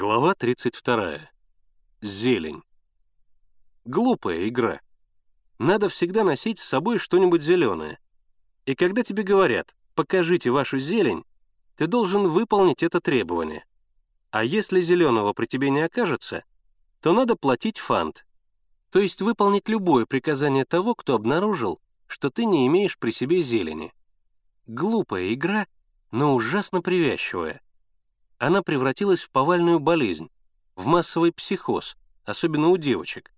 Глава 32. Зелень. Глупая игра. Надо всегда носить с собой что-нибудь зеленое. И когда тебе говорят «покажите вашу зелень», ты должен выполнить это требование. А если зеленого при тебе не окажется, то надо платить фант, то есть выполнить любое приказание того, кто обнаружил, что ты не имеешь при себе зелени. Глупая игра, но ужасно привязчивая. Она превратилась в повальную болезнь, в массовый психоз, особенно у девочек.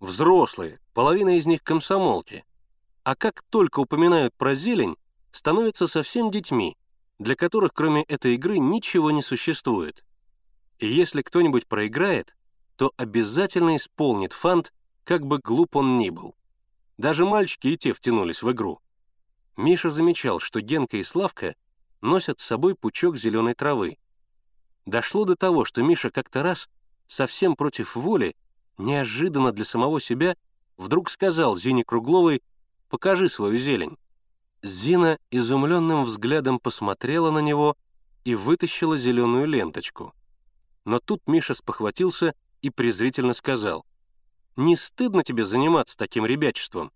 Взрослые, половина из них комсомолки. А как только упоминают про зелень, становятся совсем детьми, для которых кроме этой игры ничего не существует. И если кто-нибудь проиграет, то обязательно исполнит фант, как бы глуп он ни был. Даже мальчики и те втянулись в игру. Миша замечал, что Генка и Славка носят с собой пучок зеленой травы. Дошло до того, что Миша как-то раз, совсем против воли, неожиданно для самого себя, вдруг сказал Зине Кругловой «Покажи свою зелень». Зина изумленным взглядом посмотрела на него и вытащила зеленую ленточку. Но тут Миша спохватился и презрительно сказал «Не стыдно тебе заниматься таким ребячеством?»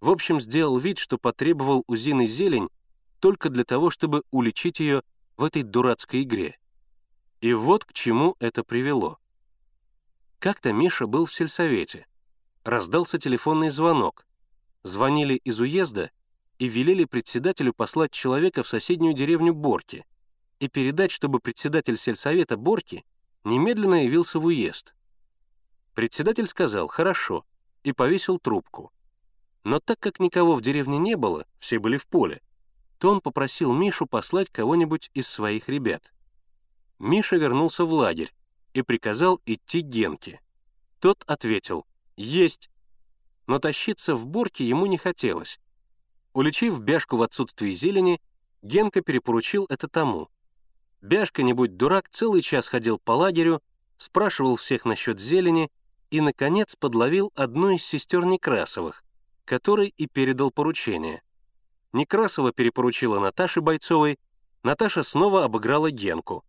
В общем, сделал вид, что потребовал у Зины зелень только для того, чтобы уличить ее в этой дурацкой игре. И вот к чему это привело. Как-то Миша был в сельсовете. Раздался телефонный звонок. Звонили из уезда и велели председателю послать человека в соседнюю деревню Борки и передать, чтобы председатель сельсовета Борки немедленно явился в уезд. Председатель сказал «хорошо» и повесил трубку. Но так как никого в деревне не было, все были в поле, то он попросил Мишу послать кого-нибудь из своих ребят. Миша вернулся в лагерь и приказал идти Генке. Тот ответил «Есть». Но тащиться в борке ему не хотелось. Уличив Бяшку в отсутствии зелени, Генка перепоручил это тому. Бяшка, не будь дурак, целый час ходил по лагерю, спрашивал всех насчет зелени и, наконец, подловил одну из сестер Некрасовых, которой и передал поручение. Некрасова перепоручила Наташе Бойцовой, Наташа снова обыграла Генку.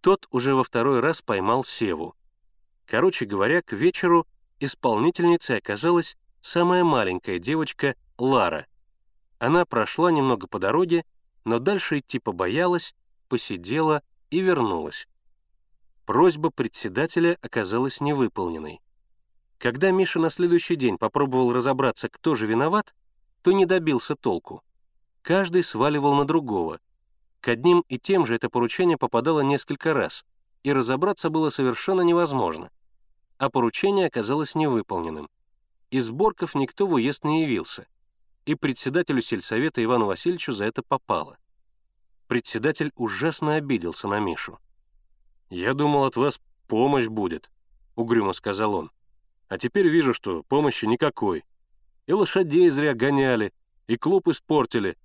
Тот уже во второй раз поймал Севу. Короче говоря, к вечеру исполнительницей оказалась самая маленькая девочка Лара. Она прошла немного по дороге, но дальше идти побоялась, посидела и вернулась. Просьба председателя оказалась невыполненной. Когда Миша на следующий день попробовал разобраться, кто же виноват, то не добился толку. Каждый сваливал на другого. К одним и тем же это поручение попадало несколько раз, и разобраться было совершенно невозможно. А поручение оказалось невыполненным. Из Борков никто в уезд не явился, и председателю сельсовета Ивану Васильевичу за это попало. Председатель ужасно обиделся на Мишу. «Я думал, от вас помощь будет», — угрюмо сказал он. А теперь вижу, что помощи никакой. И лошадей зря гоняли, и клуб испортили,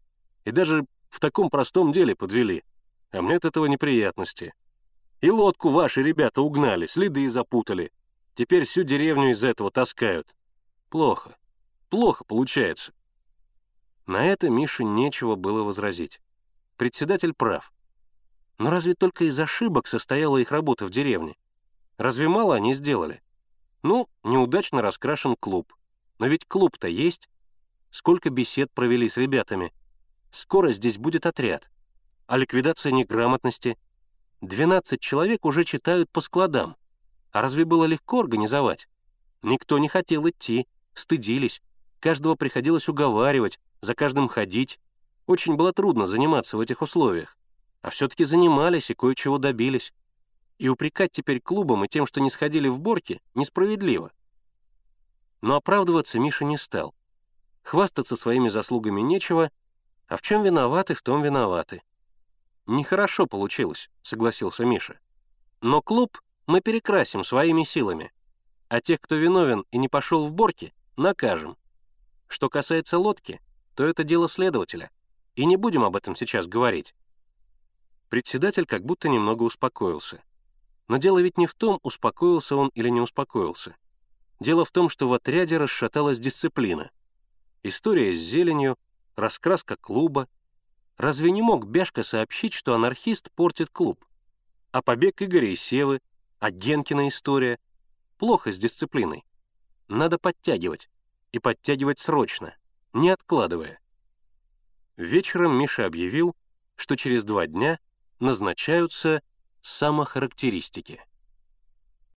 и даже в таком простом деле подвели. А мне от этого неприятности. И лодку ваши ребята угнали, следы запутали. Теперь всю деревню из этого таскают. Плохо. Плохо получается. На это Мише нечего было возразить. Председатель прав. Но разве только из ошибок состояла их работа в деревне? Разве мало они сделали? Ну, неудачно раскрашен клуб. Но ведь клуб-то есть. Сколько бесед провели с ребятами. Скоро здесь будет отряд. А ликвидация неграмотности? 12 человек уже читают по складам. А разве было легко организовать? Никто не хотел идти, стыдились. Каждого приходилось уговаривать, за каждым ходить. Очень было трудно заниматься в этих условиях. А все-таки занимались и кое-чего добились. И упрекать теперь клубам и тем, что не сходили в борки, несправедливо. Но оправдываться Миша не стал. Хвастаться своими заслугами нечего, а в чем виноваты, в том виноваты. «Нехорошо получилось», — согласился Миша. «Но клуб мы перекрасим своими силами, а тех, кто виновен и не пошел в борки, накажем. Что касается лодки, то это дело следователя, и не будем об этом сейчас говорить». Председатель как будто немного успокоился. Но дело ведь не в том, успокоился он или не успокоился. Дело в том, что в отряде расшаталась дисциплина. История с зеленью, раскраска клуба. Разве не мог Бяшка сообщить, что анархист портит клуб? А побег Игоря и Севы, а Генкина история. Плохо с дисциплиной. Надо подтягивать. И подтягивать срочно, не откладывая. Вечером Миша объявил, что через два дня назначаются самохарактеристики.